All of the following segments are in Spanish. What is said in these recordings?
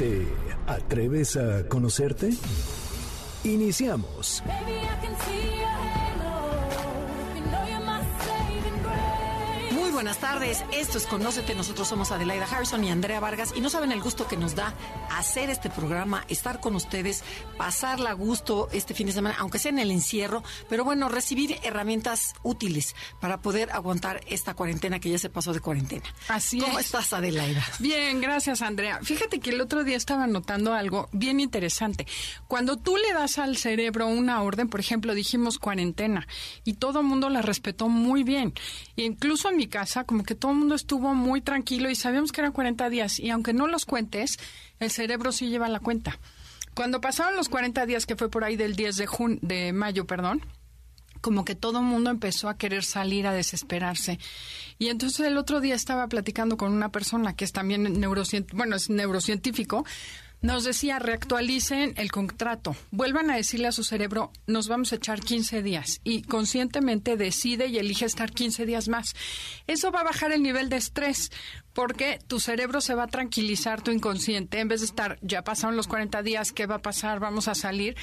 ¿Te atreves a conocerte? Iniciamos. Buenas tardes, esto es Conócete, nosotros somos Adelaida Harrison y Andrea Vargas y no saben el gusto que nos da hacer este programa, estar con ustedes, pasarla a gusto este fin de semana, aunque sea en el encierro, pero bueno, recibir herramientas útiles para poder aguantar esta cuarentena que ya se pasó de cuarentena. Así ¿Cómo es. estás, Adelaida? Bien, gracias, Andrea. Fíjate que el otro día estaba notando algo bien interesante. Cuando tú le das al cerebro una orden, por ejemplo, dijimos cuarentena, y todo el mundo la respetó muy bien. Incluso en mi como que todo el mundo estuvo muy tranquilo y sabíamos que eran 40 días, y aunque no los cuentes, el cerebro sí lleva la cuenta. Cuando pasaron los 40 días, que fue por ahí del 10 de, jun de mayo, perdón, como que todo el mundo empezó a querer salir a desesperarse. Y entonces el otro día estaba platicando con una persona que es también neurocient bueno, es neurocientífico, nos decía, reactualicen el contrato, vuelvan a decirle a su cerebro, nos vamos a echar 15 días y conscientemente decide y elige estar 15 días más. Eso va a bajar el nivel de estrés porque tu cerebro se va a tranquilizar, tu inconsciente, en vez de estar, ya pasaron los 40 días, ¿qué va a pasar? Vamos a salir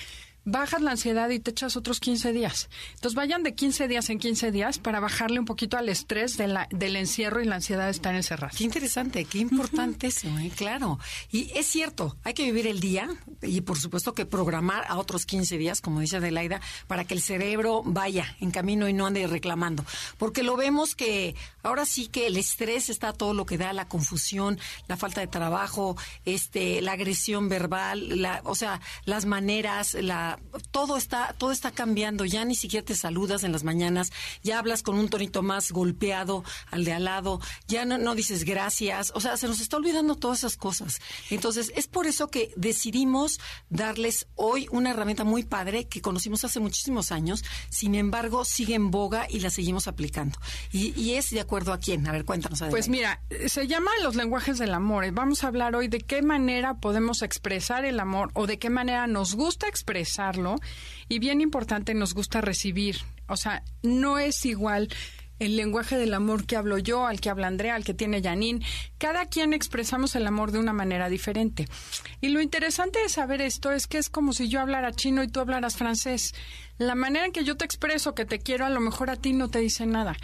bajas la ansiedad y te echas otros 15 días. Entonces vayan de 15 días en 15 días para bajarle un poquito al estrés de la, del encierro y la ansiedad de estar encerrado. Qué interesante, qué importante eso, ¿eh? claro. Y es cierto, hay que vivir el día y por supuesto que programar a otros 15 días, como dice Adelaida, para que el cerebro vaya en camino y no ande reclamando. Porque lo vemos que ahora sí que el estrés está todo lo que da, la confusión, la falta de trabajo, este, la agresión verbal, la, o sea, las maneras, la todo está, todo está cambiando, ya ni siquiera te saludas en las mañanas, ya hablas con un tonito más golpeado al de al lado, ya no, no dices gracias, o sea, se nos está olvidando todas esas cosas. Entonces, es por eso que decidimos darles hoy una herramienta muy padre que conocimos hace muchísimos años, sin embargo, sigue en boga y la seguimos aplicando. Y, es de acuerdo a quién, a ver, cuéntanos. Adelaida. Pues mira, se llama los lenguajes del amor. Vamos a hablar hoy de qué manera podemos expresar el amor o de qué manera nos gusta y bien importante nos gusta recibir. O sea, no es igual el lenguaje del amor que hablo yo, al que habla Andrea, al que tiene Janine. Cada quien expresamos el amor de una manera diferente. Y lo interesante de saber esto es que es como si yo hablara chino y tú hablaras francés. La manera en que yo te expreso que te quiero, a lo mejor a ti no te dice nada.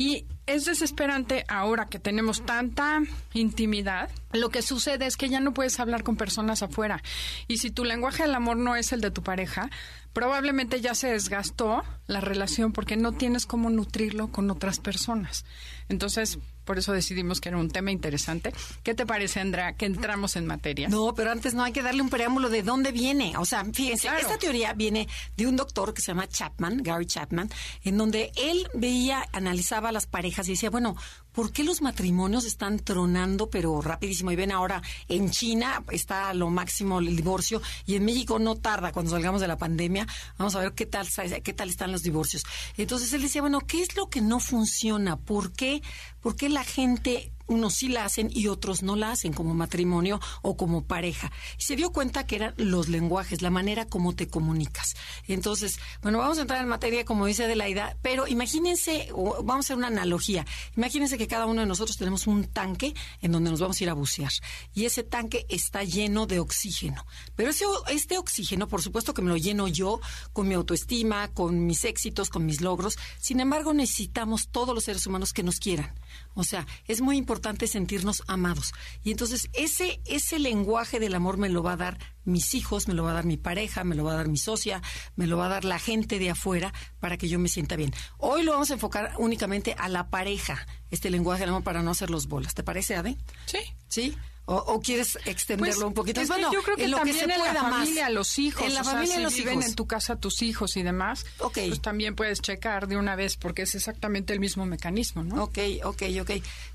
Y es desesperante ahora que tenemos tanta intimidad. Lo que sucede es que ya no puedes hablar con personas afuera. Y si tu lenguaje del amor no es el de tu pareja, probablemente ya se desgastó la relación porque no tienes cómo nutrirlo con otras personas. Entonces, por eso decidimos que era un tema interesante. ¿Qué te parece, Andrea, que entramos en materia? No, pero antes no hay que darle un preámbulo de dónde viene. O sea, fíjense, Claro. esta teoría viene de un doctor que se llama Chapman, Gary Chapman, en donde él veía, analizaba las parejas y decía, bueno, ¿por qué los matrimonios están tronando, pero rapidísimo? Y ven ahora, en China está a lo máximo el divorcio y en México no tarda cuando salgamos de la pandemia. Vamos a ver qué tal, qué tal están los divorcios. Entonces él decía, bueno, ¿qué es lo que no funciona? ¿Por qué, por qué la gente unos sí la hacen y otros no la hacen como matrimonio o como pareja. Y se dio cuenta que eran los lenguajes, la manera como te comunicas. Entonces, bueno, vamos a entrar en materia, como dice Adelaida, pero imagínense, o vamos a hacer una analogía. Imagínense que cada uno de nosotros tenemos un tanque en donde nos vamos a ir a bucear. Y ese tanque está lleno de oxígeno. Pero ese, este oxígeno, por supuesto que me lo lleno yo con mi autoestima, con mis éxitos, con mis logros. Sin embargo, necesitamos todos los seres humanos que nos quieran. O sea, es muy importante sentirnos amados. Y entonces ese, ese lenguaje del amor me lo va a dar mis hijos, me lo va a dar mi pareja, me lo va a dar mi socia, me lo va a dar la gente de afuera para que yo me sienta bien. Hoy lo vamos a enfocar únicamente a la pareja, este lenguaje del amor para no hacer los bolas. ¿Te parece, Ade? Sí. ¿Sí? O, quieres extenderlo pues, un poquito. Es bueno, yo creo que en lo también que se en la familia, más. los hijos. En la o familia, sea, si los viven hijos. en tu casa tus hijos y demás, Ok. pues también puedes checar de una vez porque es exactamente el mismo mecanismo, ¿no? Ok, ok, ok.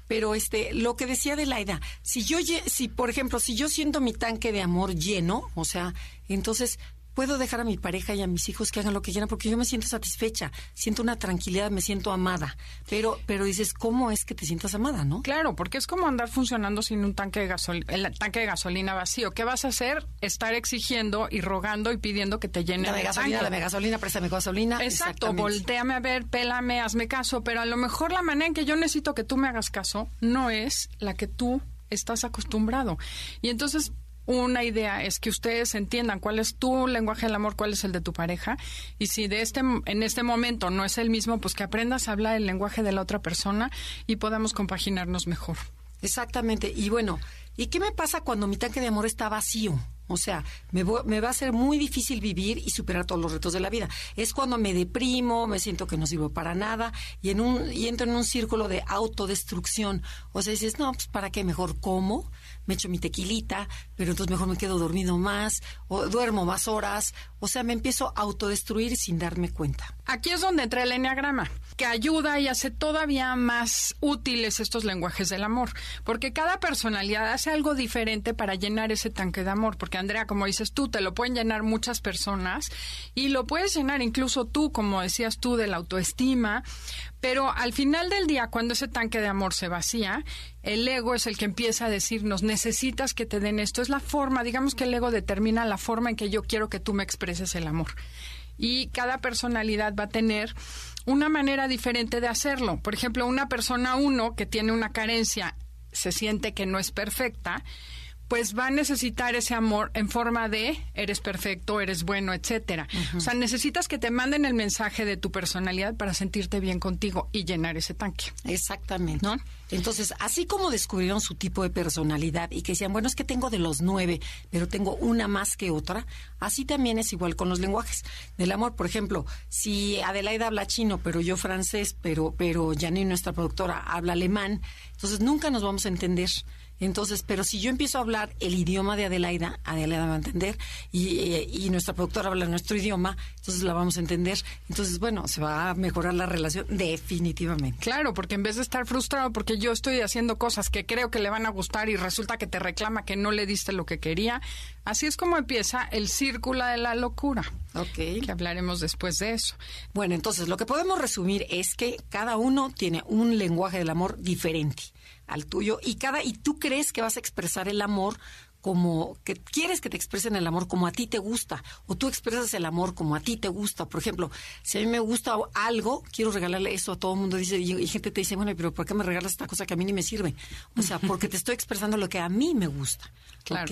Pero este, lo que decía de Laida, si yo, si por ejemplo, si yo siento mi tanque de amor lleno, o sea, entonces puedo dejar a mi pareja y a mis hijos que hagan lo que quieran porque yo me siento satisfecha, siento una tranquilidad, me siento amada. Pero, pero dices, ¿cómo es que te sientas amada, no? Claro, porque es como andar funcionando sin un tanque de gasolina, el tanque de gasolina vacío. ¿Qué vas a hacer? Estar exigiendo y rogando y pidiendo que te llenen Dame el gasolina, dame gasolina, préstame gasolina. Exacto, volteame a ver, pélame, hazme caso, pero a lo mejor la manera en que yo necesito que tú me hagas caso no es la que tú estás acostumbrado. Y entonces una idea es que ustedes entiendan cuál es tu lenguaje del amor, cuál es el de tu pareja, y si de este en este momento no es el mismo, pues que aprendas a hablar el lenguaje de la otra persona y podamos compaginarnos mejor. Exactamente. Y bueno, ¿y qué me pasa cuando mi tanque de amor está vacío? O sea, me, vo- me va a ser muy difícil vivir y superar todos los retos de la vida. Es cuando me deprimo, me siento que no sirvo para nada y, en un, y entro en un círculo de autodestrucción. O sea, dices, no, pues ¿para qué? Mejor como, me echo mi tequilita, pero entonces mejor me quedo dormido más, o duermo más horas. O sea, me empiezo a autodestruir sin darme cuenta. Aquí es donde entra el enneagrama, que ayuda y hace todavía más útiles estos lenguajes del amor, porque cada personalidad hace algo diferente para llenar ese tanque de amor, porque Andrea, como dices tú, te lo pueden llenar muchas personas y lo puedes llenar incluso tú, como decías tú, de la autoestima, pero al final del día, cuando ese tanque de amor se vacía, el ego es el que empieza a decirnos, necesitas que te den esto. Es la forma, digamos que el ego determina la forma en que yo quiero que tú me expreses el amor. Y cada personalidad va a tener una manera diferente de hacerlo. Por ejemplo, una persona uno que tiene una carencia, se siente que no es perfecta, pues va a necesitar ese amor en forma de eres perfecto, eres bueno, etcétera. O sea, necesitas que te manden el mensaje de tu personalidad para sentirte bien contigo y llenar ese tanque. Exactamente. ¿No? Entonces, así como descubrieron su tipo de personalidad y que decían, bueno, es que tengo de los nueve, pero tengo una más que otra, así también es igual con los lenguajes del amor. Por ejemplo, si Adelaida habla chino, pero yo francés, pero, pero Janine, nuestra productora, habla alemán, entonces nunca nos vamos a entender. Entonces, pero si yo empiezo a hablar el idioma de Adelaida, Adelaida va a entender, y, eh, y nuestra productora habla nuestro idioma, entonces la vamos a entender. Entonces, bueno, se va a mejorar la relación definitivamente. Claro, porque en vez de estar frustrado porque yo estoy haciendo cosas que creo que le van a gustar y resulta que te reclama que no le diste lo que quería, así es como empieza el círculo de la locura. Ok. Que hablaremos después de eso. Bueno, entonces lo que podemos resumir es que cada uno tiene un lenguaje del amor diferente al tuyo y cada y tú crees que vas a expresar el amor como que quieres que te expresen el amor como a ti te gusta o tú expresas el amor como a ti te gusta. Por ejemplo, si a mí me gusta algo, quiero regalarle eso a todo el mundo. Dice y, y gente te dice, bueno, pero ¿por qué me regalas esta cosa que a mí ni me sirve? O sea, porque te estoy expresando lo que a mí me gusta. Claro.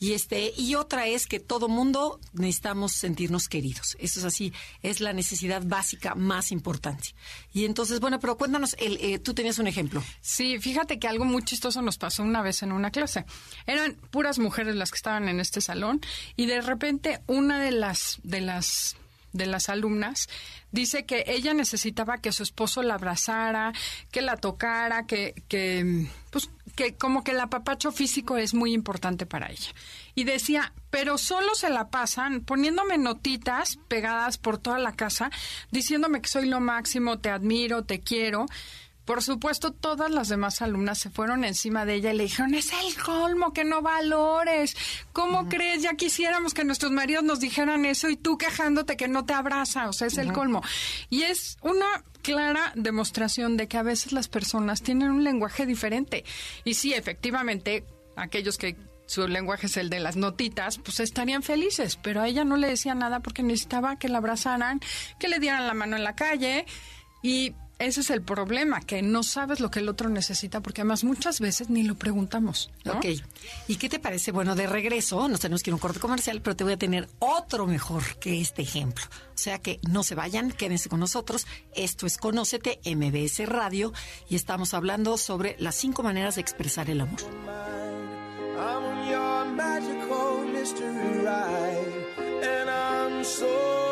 Y este y otra es que todo mundo necesitamos sentirnos queridos. Eso es así, es la necesidad básica más importante. Y entonces, bueno, pero cuéntanos, el, eh, tú tenías un ejemplo. Sí, fíjate que algo muy chistoso nos pasó una vez en una clase. Eran puras mujeres las que estaban en este salón y de repente una de las de las de las alumnas dice que ella necesitaba que su esposo la abrazara, que la tocara, que, que pues que como que el apapacho físico es muy importante para ella. Y decía, pero solo se la pasan poniéndome notitas pegadas por toda la casa, diciéndome que soy lo máximo, te admiro, te quiero. Por supuesto, todas las demás alumnas se fueron encima de ella y le dijeron, es el colmo, que no valores. ¿Cómo crees? Ya quisiéramos que nuestros maridos nos dijeran eso y tú quejándote que no te abraza. O sea, es el colmo. Y es una clara demostración de que a veces las personas tienen un lenguaje diferente. Y sí, efectivamente, aquellos que su lenguaje es el de las notitas, pues estarían felices, pero a ella no le decía nada porque necesitaba que la abrazaran, que le dieran la mano en la calle y ese es el problema, que no sabes lo que el otro necesita, porque además muchas veces ni lo preguntamos. ¿no? Ok. ¿Y qué te parece? Bueno, de regreso, nos tenemos que ir a un corte comercial, pero te voy a tener otro mejor que este ejemplo. O sea que no se vayan, quédense con nosotros. Esto es Conócete, MBS Radio, y estamos hablando sobre las cinco maneras de expresar el amor. I'm on your magical mystery ride, and I'm so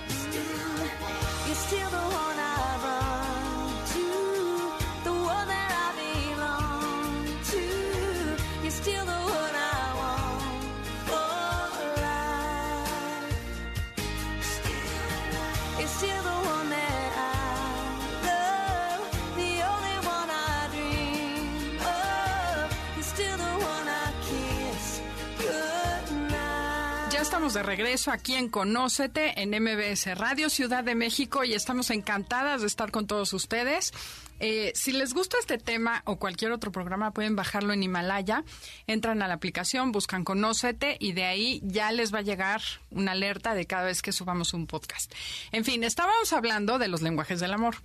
Ya estamos de regreso aquí en Conócete en MBS Radio Ciudad de México y estamos encantadas de estar con todos ustedes. Eh, si les gusta este tema o cualquier otro programa, pueden bajarlo en Himalaya. Entran a la aplicación, buscan Conócete y de ahí ya les va a llegar una alerta de cada vez que subamos un podcast. En fin, estábamos hablando de los lenguajes del amor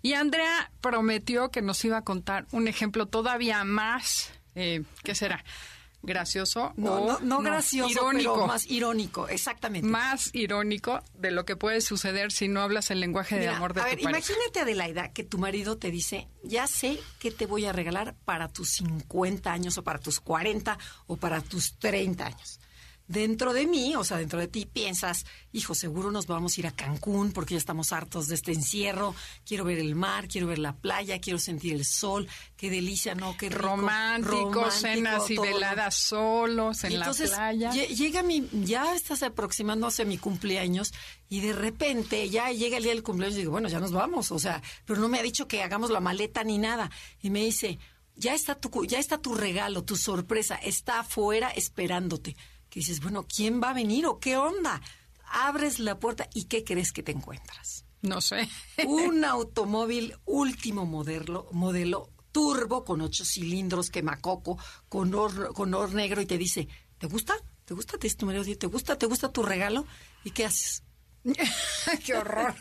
y Andrea prometió que nos iba a contar un ejemplo todavía más, eh, ¿qué será? Gracioso No, o no, no gracioso, irónico pero más irónico, exactamente. más irónico de lo que puede suceder si no hablas el lenguaje de amor de a tu ver, pareja. imagínate, Adelaida, que tu marido te dice, ya sé qué te voy a regalar para tus 50 años o para tus 40 o para tus 30 años. Dentro de mí, o sea, dentro de ti, piensas, hijo, seguro nos vamos a ir a Cancún porque ya estamos hartos de este encierro. Quiero ver el mar, quiero ver la playa, quiero sentir el sol. Qué delicia, ¿no? Qué rico, Romántico, romántico, cenas y veladas solos en Y entonces, la playa. lle- Llega mi, ya estás aproximando hacia mi cumpleaños y de repente ya llega el día del cumpleaños y digo, bueno, ya nos vamos, o sea, pero no me ha dicho que hagamos la maleta ni nada. Y me dice, ya está tu, ya está tu regalo, tu sorpresa, está afuera esperándote. Que dices, bueno, ¿quién va a venir o qué onda? Abres la puerta y ¿qué crees que te encuentras? No sé. un automóvil último modelo, modelo turbo con ocho cilindros, quemacoco, con or, con or negro y te dice, ¿te gusta? ¿Te gusta? Te dice tu marido, ¿te gusta? ¿Te gusta tu regalo? ¿Y qué haces? Qué horror.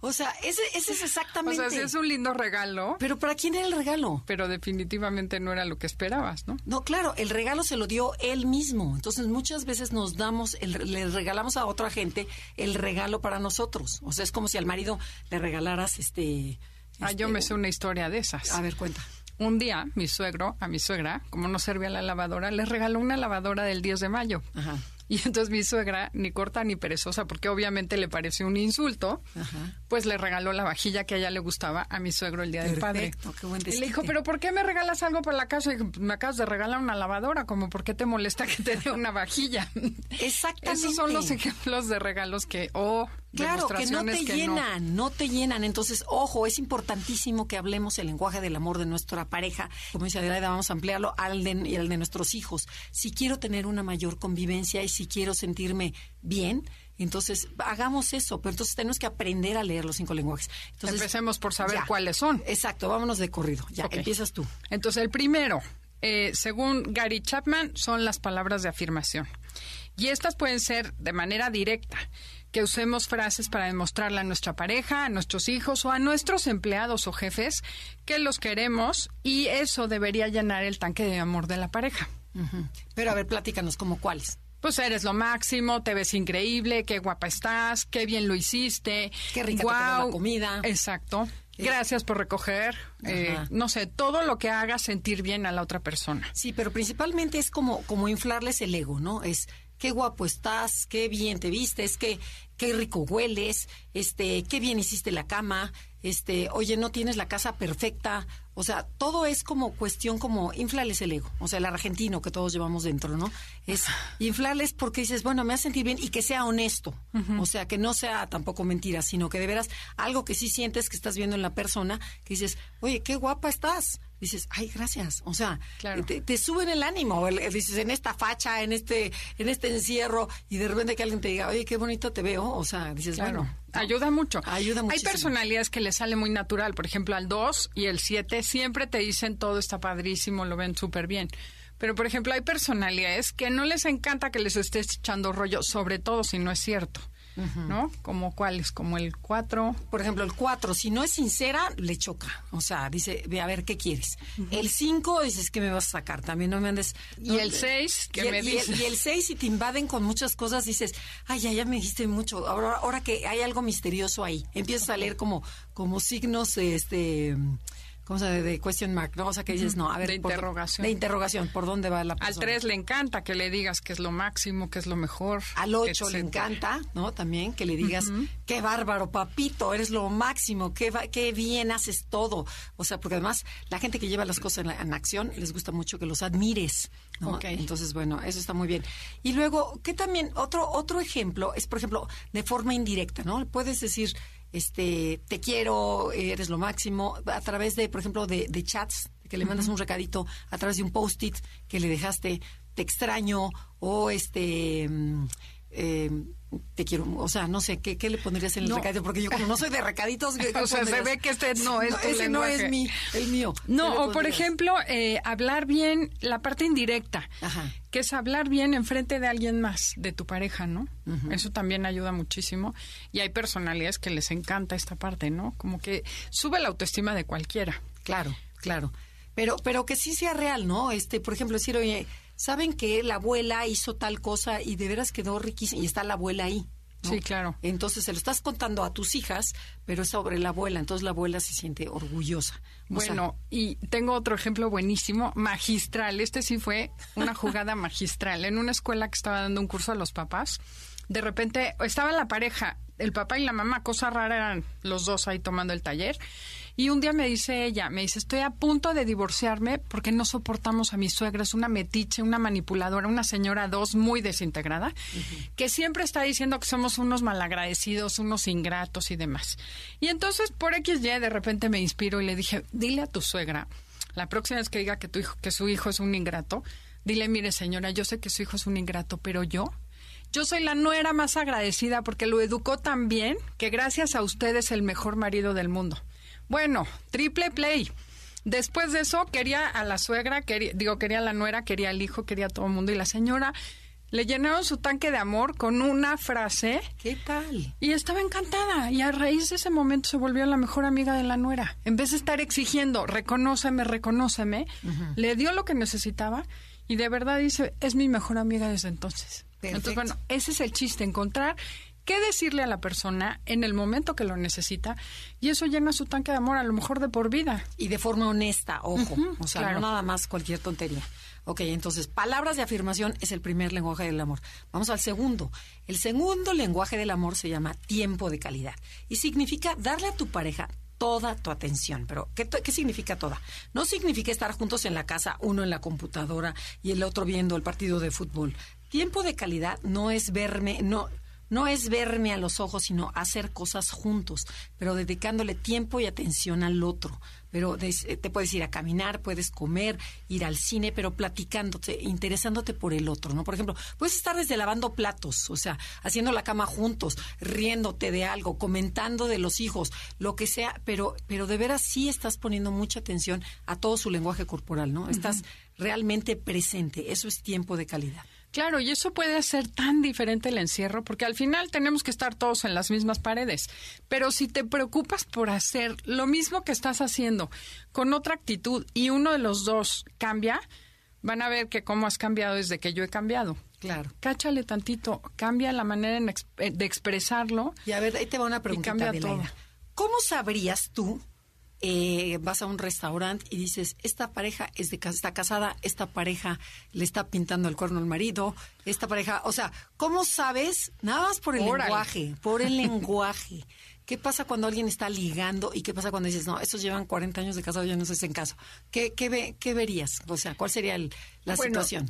O sea, ese, ese es O exactamente. sea, sí es un lindo regalo, Pero ¿para quién era el regalo? pero definitivamente no era lo que esperabas, ¿no? No, claro, el regalo se lo dio él mismo. Entonces muchas veces nos damos, el- le regalamos a otra gente el regalo para nosotros. O sea, es como si al marido le regalaras este. Ah, yo este, me sé una historia de esas. A ver, cuenta. Un día, mi suegro, a mi suegra, como no servía la lavadora, le regaló una lavadora del 10 de mayo. Ajá. Y entonces mi suegra, ni corta ni perezosa, porque obviamente le pareció un insulto, Ajá. pues le regaló la vajilla que a ella le gustaba a mi suegro el día del padre. Qué buen y le dijo, pero ¿por qué me regalas algo para la casa? Y dijo, me acabas de regalar una lavadora, como ¿por qué te molesta que te dé una vajilla? Exactamente. Esos son los ejemplos de regalos que, o Claro, que no te que llenan, no. te llenan. Entonces, ojo, es importantísimo que hablemos el lenguaje del amor de nuestra pareja. Como dice Adelaida, vamos a ampliarlo al de, y al de nuestros hijos. Si quiero tener una mayor convivencia y si quiero sentirme bien, entonces hagamos eso. Pero entonces tenemos que aprender a leer los cinco lenguajes. Entonces, Empecemos por saber ya. cuáles son. Exacto, vámonos de corrido. Ya, empiezas tú. Entonces, el primero, eh, según Gary Chapman, son las palabras de afirmación. Y estas pueden ser de manera directa, que usemos frases para demostrarle a nuestra pareja, a nuestros hijos o a nuestros empleados o jefes que los queremos y eso debería llenar el tanque de amor de la pareja. Pero a ver, platícanos, ¿como cuáles? Pues eres lo máximo, te ves increíble, qué guapa estás, qué bien lo hiciste. Qué rica te quedó la comida. Exacto. Gracias por recoger. eh, no sé, todo lo que haga sentir bien a la otra persona. Sí, pero principalmente es como, como inflarles el ego, ¿no? Es qué guapo estás, qué bien te vistes, qué, qué rico hueles, este, qué bien hiciste la cama, este, oye, no tienes la casa perfecta. O sea, todo es como cuestión como inflarles el ego. O sea, el argentino que todos llevamos dentro, ¿no? Es inflarles porque dices, bueno, me hace sentir bien y que sea honesto. O sea, que no sea tampoco mentira, sino que de veras algo que sí sientes que estás viendo en la persona, que dices, oye, qué guapa estás. Dices, ay, gracias. O sea, Claro. te, te suben el ánimo. el- dices, en esta facha, en este, en este encierro, y de repente que alguien te diga, oye, qué bonito te veo. O sea, dices, Claro, bueno. ¿no? ayuda mucho. Ayuda Hay personalidades que les sale muy natural, por ejemplo, al 2 y el 7 siempre te dicen todo está padrísimo, lo ven súper bien. Pero, por ejemplo, hay personalidades que no les encanta que les estés echando rollo, sobre todo si no es cierto. ¿No? Como cuáles, como el 4. Por ejemplo, el 4, si no es sincera, le choca. O sea, dice, ve a ver, ¿qué quieres? El 5, dices, ¿qué me vas a sacar? También no me andes... Y no- el 6, que me dices. Y el 6, si te invaden con muchas cosas, dices, ay, ya, ya me dijiste mucho. Ahora, ahora que hay algo misterioso ahí. Empiezas a leer como, como signos, este... ¿Cómo se llama? De question mark, ¿no? O sea, que dices, no, a ver... De por- interrogación. de interrogación, ¿por dónde va la persona? Al 3 le encanta que le digas que es lo máximo, que es lo mejor. Al 8 le encanta, ¿no? También que le digas, qué bárbaro, papito, eres lo máximo, qué, va- qué bien haces todo. O sea, porque además la gente que lleva las cosas en, la- en acción les gusta mucho que los admires, ¿no? Entonces, bueno, eso está muy bien. Y luego, ¿qué también? Otro, otro ejemplo es, por ejemplo, de forma indirecta, ¿no? Puedes decir, este, te quiero, eres lo máximo, a través de, por ejemplo, de, de chats, que le mandas un recadito a través de un post-it que le dejaste, te extraño, o este, mm, eh, te quiero, o sea, no sé, ¿qué, qué le pondrías en el No. recadito? Porque yo como no soy de recaditos... ¿qué- qué O sea, se ve que este no es tu ese no es mi, el mío. ¿Qué No, o por ejemplo, eh, hablar bien la parte indirecta, Ajá. que es hablar bien enfrente de alguien más, de tu pareja, ¿no? Eso también ayuda muchísimo. Y hay personalidades que les encanta esta parte, ¿no? Como que sube la autoestima de cualquiera. Claro, claro. Pero, pero que sí sea real, ¿no? Este, por ejemplo, decir, oye, ¿saben que la abuela hizo tal cosa y de veras quedó riquísima? Y está la abuela ahí. ¿no? Sí, claro. Entonces se lo estás contando a tus hijas, pero es sobre la abuela. Entonces la abuela se siente orgullosa. O sea, Bueno, y tengo otro ejemplo buenísimo, magistral. Este sí fue una jugada magistral. En una escuela que estaba dando un curso a los papás, de repente estaba la pareja, el papá y la mamá, cosa rara, eran los dos ahí tomando el taller. Y un día me dice ella, me dice, estoy a punto de divorciarme porque no soportamos a mi suegra, es una metiche, una manipuladora, una señora dos muy desintegrada, que siempre está diciendo que somos unos malagradecidos, unos ingratos y demás. Y entonces por XY de repente me inspiro y le dije, dile a tu suegra, la próxima vez que diga que tu hijo, que su hijo es un ingrato, dile, mire señora, yo sé que su hijo es un ingrato, pero yo yo soy la nuera más agradecida porque lo educó tan bien que gracias a usted es el mejor marido del mundo. Bueno, triple play. Después de eso quería a la suegra, quería, digo, quería a la nuera, quería al hijo, quería a todo el mundo y la señora le llenaron su tanque de amor con una frase ¿Qué tal? y estaba encantada. Y a raíz de ese momento se volvió la mejor amiga de la nuera. En vez de estar exigiendo, reconóceme, reconóceme, le dio lo que necesitaba y de verdad dice, es mi mejor amiga desde entonces. Perfecto. Entonces, bueno, ese es el chiste, encontrar qué decirle a la persona en el momento que lo necesita y eso llena su tanque de amor, a lo mejor de por vida. Y de forma honesta, ojo. O sea, claro. no nada más cualquier tontería. Ok, entonces, palabras de afirmación es el primer lenguaje del amor. Vamos al segundo. El segundo lenguaje del amor se llama tiempo de calidad. Y significa darle a tu pareja toda tu atención. Pero, ¿qué, qué significa toda? No significa estar juntos en la casa, uno en la computadora y el otro viendo el partido de fútbol. Tiempo de calidad no es verme, no, no es verme a los ojos, sino hacer cosas juntos, pero dedicándole tiempo y atención al otro. Pero eh, te puedes ir a caminar, puedes comer, ir al cine, pero platicándote, interesándote por el otro, ¿no? Por ejemplo, puedes estar desde lavando platos, o sea, haciendo la cama juntos, riéndote de algo, comentando de los hijos, lo que sea, pero, pero de veras sí estás poniendo mucha atención a todo su lenguaje corporal, ¿no? Estás realmente presente. Eso es tiempo de calidad. Claro, y eso puede hacer tan diferente el encierro, porque al final tenemos que estar todos en las mismas paredes. Pero si te preocupas por hacer lo mismo que estás haciendo con otra actitud y uno de los dos cambia, van a ver que cómo has cambiado desde que yo he cambiado. Claro. Cáchale tantito, cambia la manera en eh, de expresarlo. Y a ver, ahí te va una pregunta, cambia todo. ¿Cómo sabrías tú, eh, vas a un restaurante y dices, esta pareja es de, está casada, esta pareja le está pintando el cuerno al marido, esta pareja, o sea, ¿cómo sabes? Nada más por el Órale. lenguaje, por el lenguaje. ¿Qué pasa cuando alguien está ligando y qué pasa cuando dices, no, estos llevan 40 años de casado, ya no se hacen caso? ¿Qué, qué, ve- qué verías? O sea, ¿cuál sería el- la Bueno, situación?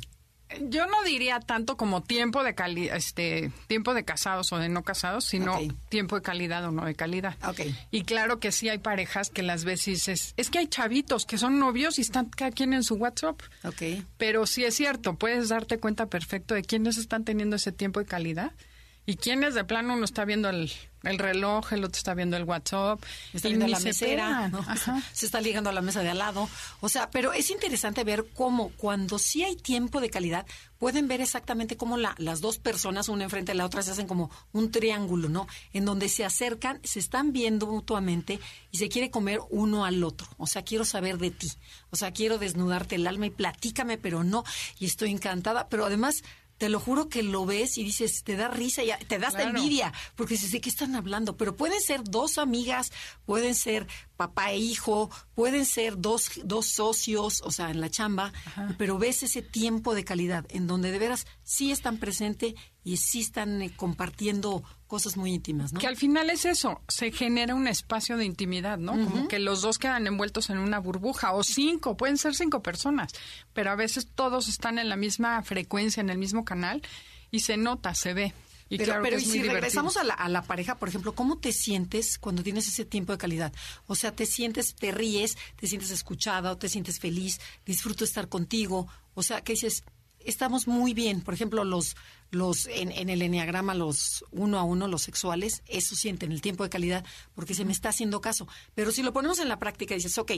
Yo no diría tanto como tiempo de cali este tiempo de casados o de no casados, sino tiempo de calidad o no de calidad. Ok. Y claro que sí hay parejas que las y dices, es que hay chavitos que son novios y están cada quien en su WhatsApp. Ok. Pero sí es cierto, puedes darte cuenta perfecto de quiénes están teniendo ese tiempo de calidad Y quienes de plano uno está viendo el, el reloj, el otro está viendo el WhatsApp. Está viendo la se mesera, se está ligando a la mesa de al lado. O sea, pero es interesante ver cómo cuando sí hay tiempo de calidad, pueden ver exactamente cómo la- las dos personas, una enfrente de la otra, se hacen como un triángulo, ¿no? En donde se acercan, se están viendo mutuamente y se quiere comer uno al otro. O sea, quiero saber de ti. O sea, quiero desnudarte el alma y platícame, pero no. Y estoy encantada. Pero además... Te lo juro que lo ves y dices, te da risa, y te da hasta Claro. envidia, porque dices, ¿de qué están hablando? Pero pueden ser dos amigas, pueden ser papá e hijo, pueden ser dos, dos socios, o sea, en la chamba, pero ves ese tiempo de calidad en donde de veras sí están presentes y sí están eh, compartiendo cosas muy íntimas, ¿no? Que al final es eso, se genera un espacio de intimidad, ¿no? Como que los dos quedan envueltos en una burbuja, o cinco, pueden ser cinco personas, pero a veces todos están en la misma frecuencia, en el mismo canal, y se nota, se ve. Y pero claro pero y si divertido. regresamos a la, a la pareja, por ejemplo, ¿cómo te sientes cuando tienes ese tiempo de calidad? O sea, te sientes, te ríes, te sientes escuchada o te sientes feliz, disfruto estar contigo. O sea, que dices, estamos muy bien. Por ejemplo, los, los en, en el enneagrama, los uno a uno, los sexuales, eso sienten el tiempo de calidad porque se me está haciendo caso. Pero si lo ponemos en la práctica, dices, ok,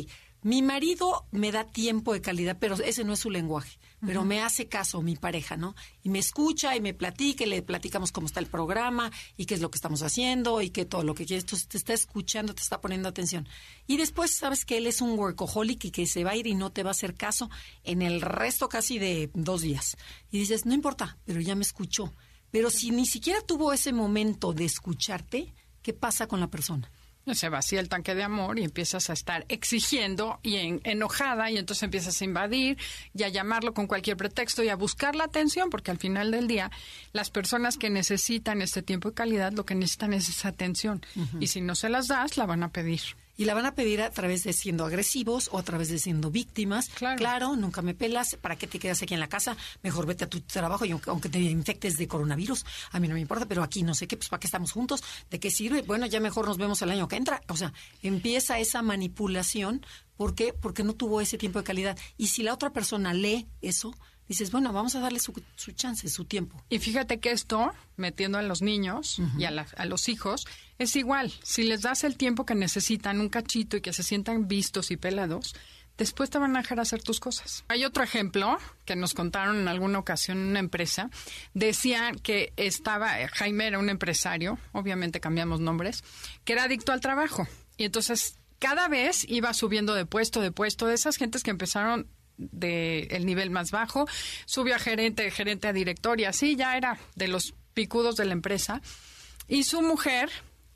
mi marido me da tiempo de calidad, pero ese no es su lenguaje. Pero me hace caso mi pareja, ¿no? Y me escucha y me platica, y le platicamos cómo está el programa y qué es lo que estamos haciendo y qué todo lo que quieres. Entonces te está escuchando, te está poniendo atención. Y después sabes que él es un workaholic y que se va a ir y no te va a hacer caso en el resto casi de dos días. Y dices, no importa, pero ya me escuchó. Pero si ni siquiera tuvo ese momento de escucharte, ¿qué pasa con la persona? Se vacía el tanque de amor y empiezas a estar exigiendo y en- enojada y entonces empiezas a invadir y a llamarlo con cualquier pretexto y a buscar la atención porque al final del día las personas que necesitan este tiempo de calidad lo que necesitan es esa atención y si no se las das la van a pedir. Y la van a pedir a través de siendo agresivos o a través de siendo víctimas. Claro. nunca me pelas. ¿Para qué te quedas aquí en la casa? Mejor vete a tu trabajo y aunque, aunque te infectes de coronavirus, a mí no me importa, pero aquí no sé qué, pues ¿para qué estamos juntos? ¿De qué sirve? Bueno, ya mejor nos vemos el año que entra. O sea, empieza esa manipulación. ¿Por qué? Porque no tuvo ese tiempo de calidad. Y si la otra persona lee eso, dices, bueno, vamos a darle su, su chance, su tiempo. Y fíjate que esto, metiendo a los niños y a, la- a los hijos, es igual. Si les das el tiempo que necesitan, un cachito y que se sientan vistos y pelados, después te van a dejar hacer tus cosas. Hay otro ejemplo que nos contaron en alguna ocasión en una empresa. Decían que estaba, eh, Jaime era un empresario, obviamente cambiamos nombres, que era adicto al trabajo. Y entonces cada vez iba subiendo de puesto, de puesto, de esas gentes que empezaron de el nivel más bajo, subió a gerente, gerente a director y así ya era de los picudos de la empresa. Y su mujer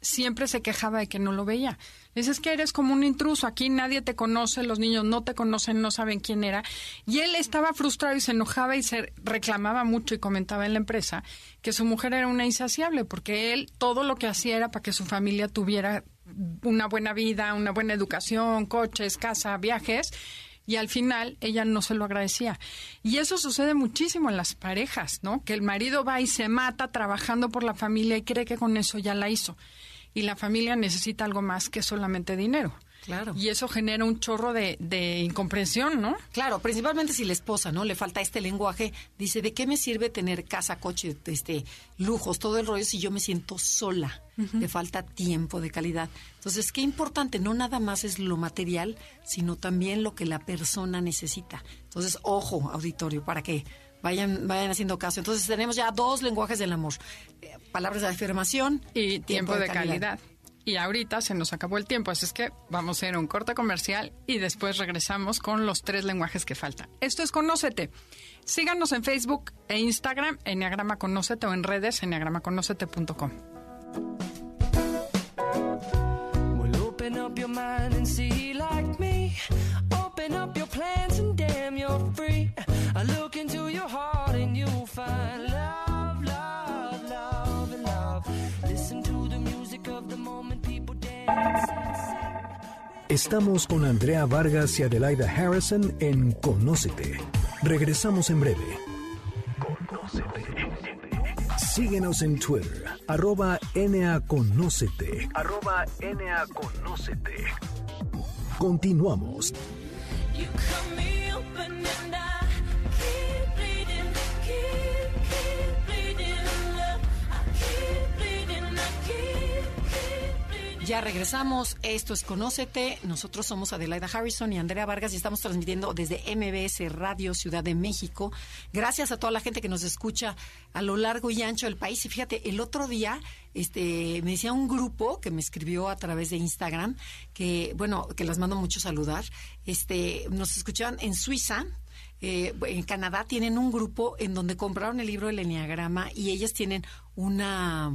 siempre se quejaba de que no lo veía. Dices que eres como un intruso, aquí nadie te conoce, los niños no te conocen, no saben quién era. Y él estaba frustrado y se enojaba y se reclamaba mucho y comentaba en la empresa que su mujer era una insaciable, porque él todo lo que hacía era para que su familia tuviera una buena vida, una buena educación, coches, casa, viajes. Y al final ella no se lo agradecía. Y eso sucede muchísimo en las parejas, ¿no? Que el marido va y se mata trabajando por la familia y cree que con eso ya la hizo. Y la familia necesita algo más que solamente dinero. Claro. Y eso genera un chorro de, de incomprensión, ¿no? Claro, principalmente si la esposa, ¿no? Le falta este lenguaje, dice, ¿de qué me sirve tener casa, coche, este, lujos, todo el rollo si yo me siento sola? Le falta tiempo de calidad. Entonces, qué importante, no nada más es lo material, sino también lo que la persona necesita. Entonces, ojo, auditorio, para que vayan, vayan haciendo caso. Entonces, tenemos ya dos lenguajes del amor. Eh, palabras de afirmación y tiempo, de, calidad. Y ahorita se nos acabó el tiempo, así es que vamos a ir a un corte comercial y después regresamos con los tres lenguajes que faltan. Esto es Conócete. Síganos en Facebook e Instagram, Enneagrama Conócete o en redes, enneagramaconócete.com. Estamos con Andrea Vargas y Adelaida Harrison en Conócete. Regresamos en breve. Síguenos en Twitter, arroba NAConócete. Arroba NAConócete. Continuamos. Ya regresamos. Esto es Conócete. Nosotros somos Adelaida Harrison y Andrea Vargas y estamos transmitiendo desde MBS Radio Ciudad de México. Gracias a toda la gente que nos escucha a lo largo y ancho del país. Y fíjate, el otro día este, me decía un grupo que me escribió a través de Instagram que, bueno, que las mando mucho saludar. Este, nos escuchaban en Suiza, eh, en Canadá tienen un grupo en donde compraron el libro del Enneagrama y ellas tienen una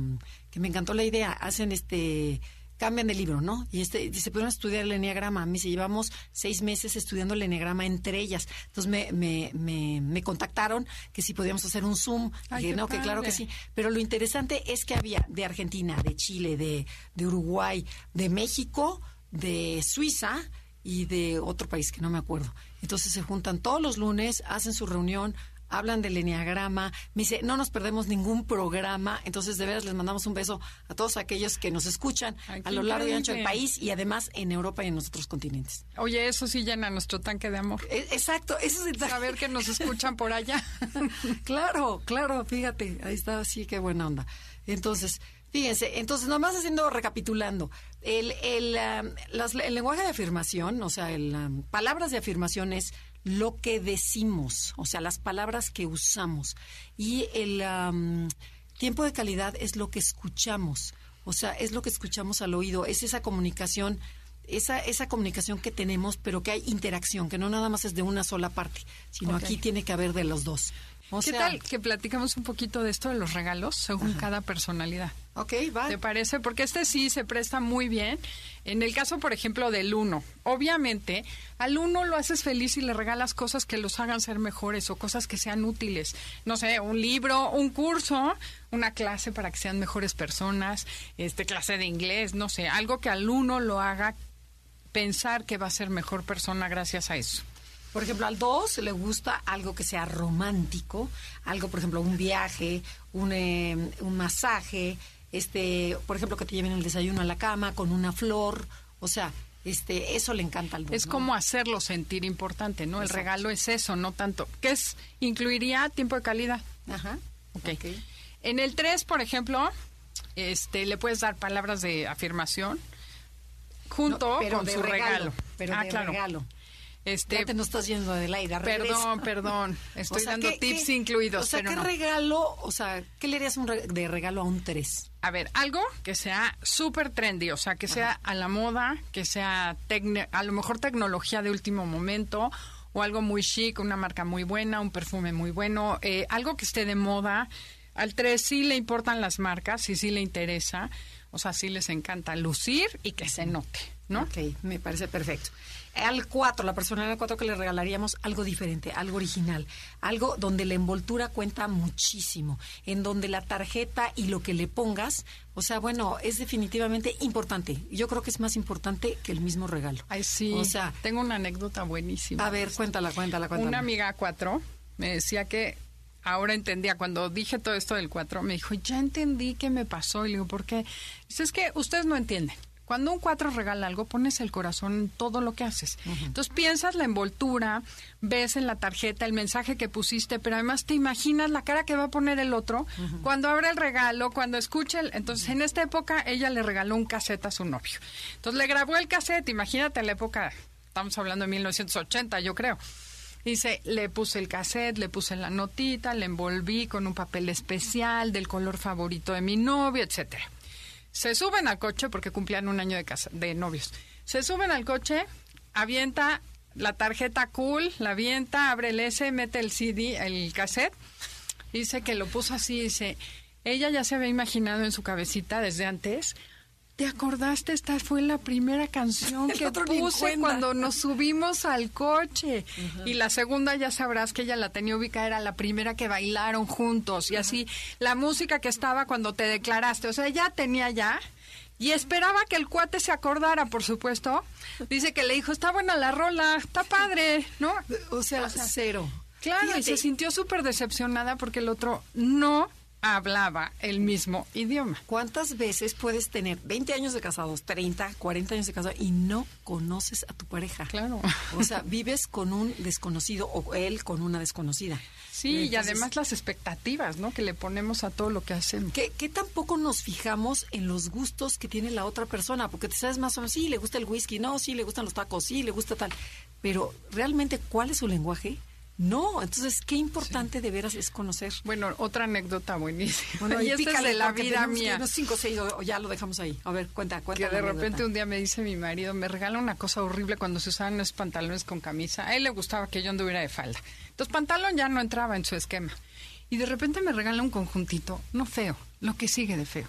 que me encantó la idea, hacen este cambian de libro, ¿no? Y este y se pudieron estudiar el enneagrama. A mí se llevamos seis meses estudiando el enneagrama entre ellas. Entonces me, me, me, me contactaron que si podíamos hacer un Zoom. Ay, Dije, no, que claro que sí. Pero lo interesante es que había de Argentina, de Chile, de, de Uruguay, de México, de Suiza y de otro país que no me acuerdo. Entonces se juntan todos los lunes, hacen su reunión, hablan del enneagrama. Me dice, no nos perdemos ningún programa. Entonces, de veras, les mandamos un beso a todos aquellos que nos escuchan a lo largo y ancho del país y además en Europa y en los otros continentes. Oye, eso sí llena nuestro tanque de amor. E- Exacto, eso es el Saber que nos escuchan por allá. claro, claro, fíjate, ahí está, sí, qué buena onda. Entonces, fíjense, entonces, nomás haciendo, recapitulando, el, el, ah, las- el lenguaje de afirmación, o sea, el, ah, palabras de afirmación es lo que decimos, o sea, las palabras que usamos. Y el tiempo de calidad es lo que escuchamos, o sea, es lo que escuchamos al oído, es esa comunicación esa, esa comunicación que tenemos, pero que hay interacción, que no nada más es de una sola parte, sino aquí tiene que haber de los dos. O ¿Qué sea, tal que platicamos un poquito de esto de los regalos según cada personalidad? Ok, va. ¿Te parece? Porque este sí se presta muy bien. En el caso, por ejemplo, del uno, obviamente, al uno lo haces feliz y le regalas cosas que los hagan ser mejores o cosas que sean útiles. No sé, un libro, un curso, una clase para que sean mejores personas, este clase de inglés, no sé, algo que al uno lo haga pensar que va a ser mejor persona gracias a eso. Por ejemplo, al dos le gusta algo que sea romántico, algo, por ejemplo, un viaje, un, eh, un masaje, este, por ejemplo, que te lleven el desayuno a la cama con una flor, o sea, este, eso le encanta al dos. Es ¿no? como hacerlo sentir importante, ¿no? El regalo es eso, no tanto. ¿Qué es? Incluiría tiempo de calidad. Ajá. Ok. Ok. En el 3, por ejemplo, este, le puedes dar palabras de afirmación junto No, pero con de su regalo. Pero ah, de claro. regalo. Este, ya te no estás yendo de la ira. perdón, perdón. Estoy dando ¿qué- tips qué- incluidos, O sea, pero ¿qué no. regalo? O sea, ¿qué le harías un re- de regalo a un tres? A ver, algo que sea súper trendy, o sea, que sea a la moda, que sea a lo mejor tecnología de último momento, o algo muy chic, una marca muy buena, un perfume muy bueno, eh, algo que esté de moda. Al 3 sí le importan las marcas, sí, sí le interesa, o sea, sí les encanta lucir y que se note, ¿no? Ok, me parece perfecto. Al 4, la personalidad 4 que le regalaríamos algo diferente, algo original, algo donde la envoltura cuenta muchísimo, en donde la tarjeta y lo que le pongas, o sea, bueno, es definitivamente importante. Yo creo que es más importante que el mismo regalo. Ay, sí. O sea, tengo una anécdota buenísima. a ver, cuéntala, cuéntala, cuéntala. Una amiga 4 me decía que ahora entendía, cuando dije todo esto del 4, me dijo, ya entendí qué me pasó. Y le digo, ¿por qué? Dice, es que ustedes no entienden. Cuando un 4 regala algo, pones el corazón en todo lo que haces. Entonces piensas la envoltura, ves en la tarjeta el mensaje que pusiste, pero además te imaginas la cara que va a poner el otro cuando abre el regalo, cuando escuche el... Entonces en esta época ella le regaló un cassette a su novio. Entonces le grabó el cassette, imagínate la época, estamos hablando de 1980 yo creo. Dice, le puse el cassette, le puse la notita, le envolví con un papel especial del color favorito de mi novio, etcétera. Se suben al coche porque cumplían un año de, casa, de novios. Se suben al coche, avienta la tarjeta cool, la avienta, abre el S, mete el CD, el cassette. Dice que lo puso así, dice, ella ya se había imaginado en su cabecita desde antes. ¿Te acordaste? Esta fue la primera canción que puse cuando nos subimos al coche. Y la segunda ya sabrás que ella la tenía ubicada, era la primera que bailaron juntos. Y así, la música que estaba cuando te declaraste. O sea, ya tenía ya. Y esperaba que el cuate se acordara, por supuesto. Dice que le dijo, está buena la rola, está padre, ¿no? O sea, cero. Claro, y se sintió súper decepcionada porque el otro no hablaba el mismo idioma. ¿Cuántas veces puedes tener 20 años de casados, 30, 40 años de casados y no conoces a tu pareja? Claro. O sea, vives con un desconocido o él con una desconocida. Sí, y además las expectativas, ¿no? Que le ponemos a todo lo que hacemos. que, que tampoco nos fijamos en los gustos que tiene la otra persona, porque te sabes más o menos, sí, le gusta el whisky, no, sí, le gustan los tacos, sí, le gusta tal, pero realmente, ¿cuál es su lenguaje? No, entonces, qué importante de veras es conocer. Bueno, otra anécdota buenísima. Bueno, y esta es de la vida mía. irnos cinco seis, o, ya lo dejamos ahí. A ver, cuenta, cuenta. Que de repente anécdota. un día me dice mi marido, me regala una cosa horrible cuando se usaban esos pantalones con camisa. A él le gustaba que yo anduviera de falda. Entonces, pantalón ya no entraba en su esquema. Y de repente me regala un conjuntito, no feo, lo que sigue de feo.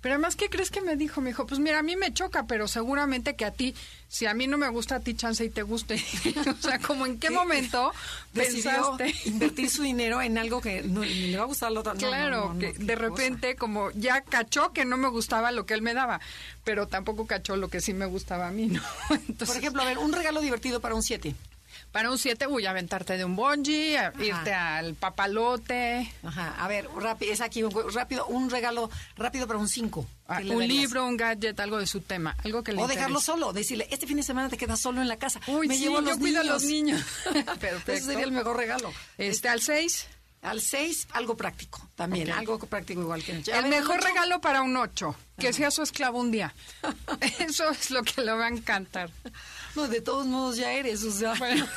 Pero además, ¿qué crees que me dijo? Me dijo, pues mira, a mí me choca, pero seguramente que a ti, si a mí no me gusta, a ti chance y te guste. o sea, como en qué momento decidió pensaste... invertir su dinero en algo que no, ni le va a gustar al otro. Claro, no, no, no, que de cosa. repente como ya cachó que no me gustaba lo que él me daba, pero tampoco cachó lo que sí me gustaba a mí, ¿no? Entonces, Por ejemplo, a ver, un regalo divertido para un 7. Para un 7 voy a aventarte de un bungee, a irte al papalote, Ajá, a ver, rápido, es aquí, un- rápido, un regalo rápido para un 5. a un libro, un gadget, algo de su tema, algo que le O dejarlo solo, decirle, este fin de semana te quedas solo en la casa. Uy, Me sí, llevo a yo los cuido a niños. los niños. Ese Perfecto. sería el mejor regalo. Este al 6, Al 6, algo práctico también, algo práctico igual que A el ver, mejor ocho. regalo para un 8, que sea su esclavo un día. Eso es lo que le va a encantar. De todos modos ya eres, o sea. Bueno.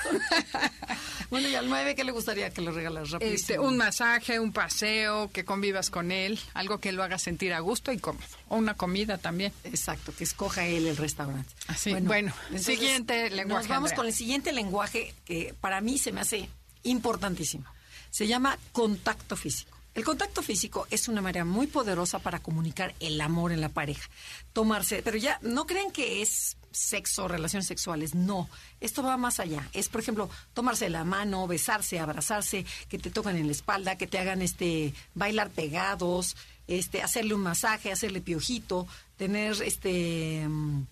Bueno, y al 9, ¿qué le gustaría que le regalas rápido? Este, un masaje, un paseo, que convivas con él, algo que lo haga sentir a gusto y cómodo. O una comida también. Exacto, que escoja él el restaurante. Así, bueno, siguiente lenguaje, Nos vamos Andrea. con el siguiente lenguaje que para mí se me hace importantísimo. Se llama contacto físico. El contacto físico es una manera muy poderosa para comunicar el amor en la pareja. Tomarse, pero ya no creen que es sexo, relaciones sexuales, no. Esto va más allá. Es, por ejemplo, tomarse la mano, besarse, abrazarse, que te tocan en la espalda, que te hagan este bailar pegados, este hacerle un masaje, hacerle piojito, tener este mm,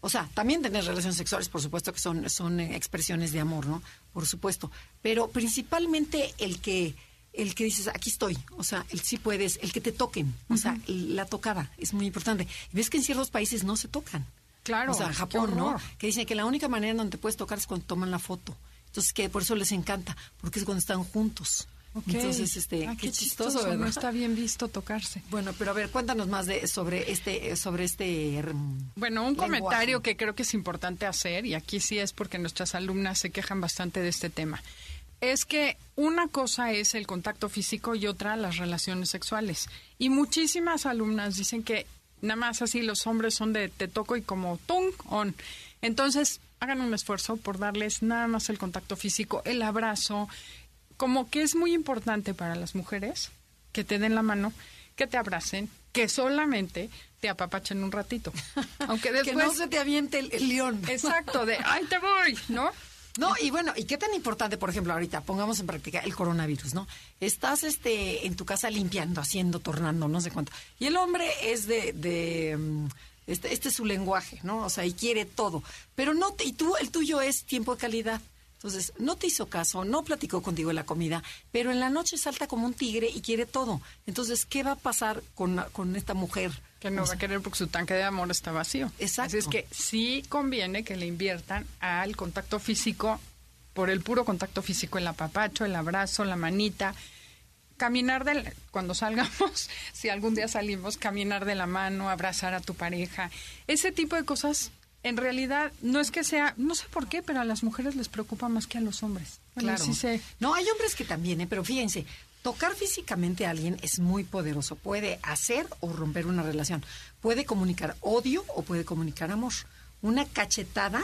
o sea, también tener relaciones sexuales, por supuesto que son, son expresiones de amor, ¿no? Por supuesto. Pero principalmente el que, el que dices, aquí estoy, o sea, el sí puedes, el que te toquen, o sea, la tocada es muy importante. Y ves que en ciertos países no se tocan. Claro, O sea, Japón, ¿no? Que dicen que la única manera en donde te puedes tocar es cuando toman la foto. Entonces, que por eso les encanta, porque es cuando están juntos. Ok. Entonces, este, Ah, qué, chistoso, ¿verdad? No está bien visto tocarse. Bueno, pero a ver, cuéntanos más de sobre este, sobre este. mm, Bueno, un lenguaje. comentario que creo que es importante hacer, y aquí sí es porque nuestras alumnas se quejan bastante de este tema, es que una cosa es el contacto físico y otra las relaciones sexuales. Y muchísimas alumnas dicen que nada más así los hombres son de te toco y como tung on. Entonces, hagan un esfuerzo por darles nada más el contacto físico, el abrazo, como que es muy importante para las mujeres que te den la mano, que te abracen, que solamente te apapachen un ratito. Aunque después... que no se te aviente el, el león. Exacto, de ¡ay, te voy! ¿No? No, y bueno, ¿y qué tan importante, por ejemplo, ahorita pongamos en práctica el coronavirus, ¿no? Estás este en tu casa limpiando, haciendo, tornando, no sé cuánto. Y el hombre es de, de mm, este, este es su lenguaje, ¿no? O sea, y quiere todo. Pero no y tú, el tuyo es tiempo de calidad. Entonces, no te hizo caso, no platicó contigo en la comida, pero en la noche salta como un tigre y quiere todo. Entonces, ¿qué va a pasar con, con esta mujer? Que no O va a querer porque su tanque de amor está vacío. Exacto. Así es que sí conviene que le inviertan al contacto físico, por el puro contacto físico, el apapacho, el abrazo, la manita. Caminar del, cuando salgamos, si algún día salimos, caminar de la mano, abrazar a tu pareja. Ese tipo de cosas, en realidad, no es que sea, no sé por qué, pero a las mujeres les preocupa más que a los hombres. Bueno, Claro. sí sé. No, hay hombres que también, ¿eh? pero fíjense, tocar físicamente a alguien es muy poderoso. Puede hacer o romper una relación. Puede comunicar odio o puede comunicar amor. Una cachetada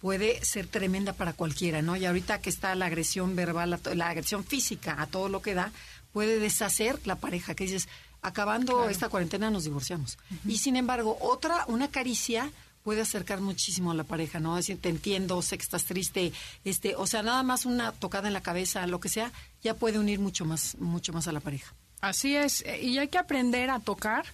puede ser tremenda para cualquiera, ¿no? Y ahorita que está la agresión verbal, la agresión física a todo lo que da, puede deshacer la pareja, que dices, acabando esta cuarentena nos divorciamos. Y sin embargo, otra, una caricia puede acercar muchísimo a la pareja, ¿no? Decir, te entiendo, sé que estás triste, este, o sea, nada más una tocada en la cabeza, lo que sea, ya puede unir mucho más, mucho más a la pareja. Así es, eh, y hay que aprender a tocar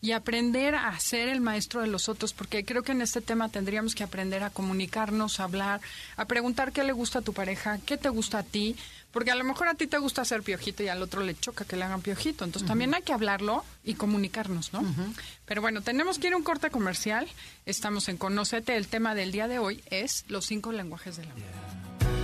y aprender a ser el maestro de los otros, porque creo que en este tema tendríamos que aprender a comunicarnos, a hablar, a preguntar qué le gusta a tu pareja, qué te gusta a ti, porque a lo mejor a ti te gusta hacer piojito y al otro le choca que le hagan piojito. Entonces también hay que hablarlo y comunicarnos, ¿no? Pero bueno, tenemos que ir a un corte comercial. Estamos en Conócete. El tema del día de hoy es los cinco lenguajes del amor. But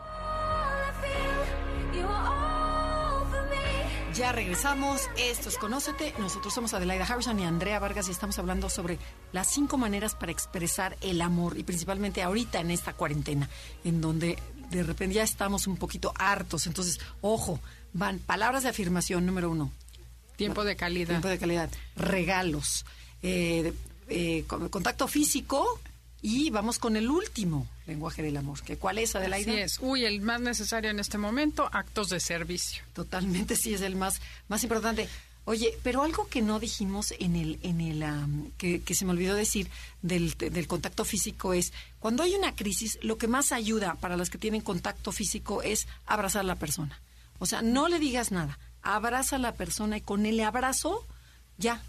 Ya regresamos. Esto es Conócete. Nosotros somos Adelaida Harrison y Andrea Vargas y estamos hablando sobre las cinco maneras para expresar el amor y principalmente ahorita en esta cuarentena, en donde de repente ya estamos un poquito hartos. Entonces, ojo, van palabras de afirmación número uno. Tiempo de calidad. Tiempo de calidad. Regalos. eh, eh, con- contacto físico. Y vamos con el último lenguaje del amor. que ¿Cuál es, Adelaida? Así es. Uy, el más necesario en este momento, actos de servicio. Totalmente sí es el más, más importante. Oye, pero algo que no dijimos en el, en el que, que se me olvidó decir del, del contacto físico es cuando hay una crisis, lo que más ayuda para las que tienen contacto físico es abrazar a la persona. O sea, no le digas nada, abraza a la persona y con el abrazo ya,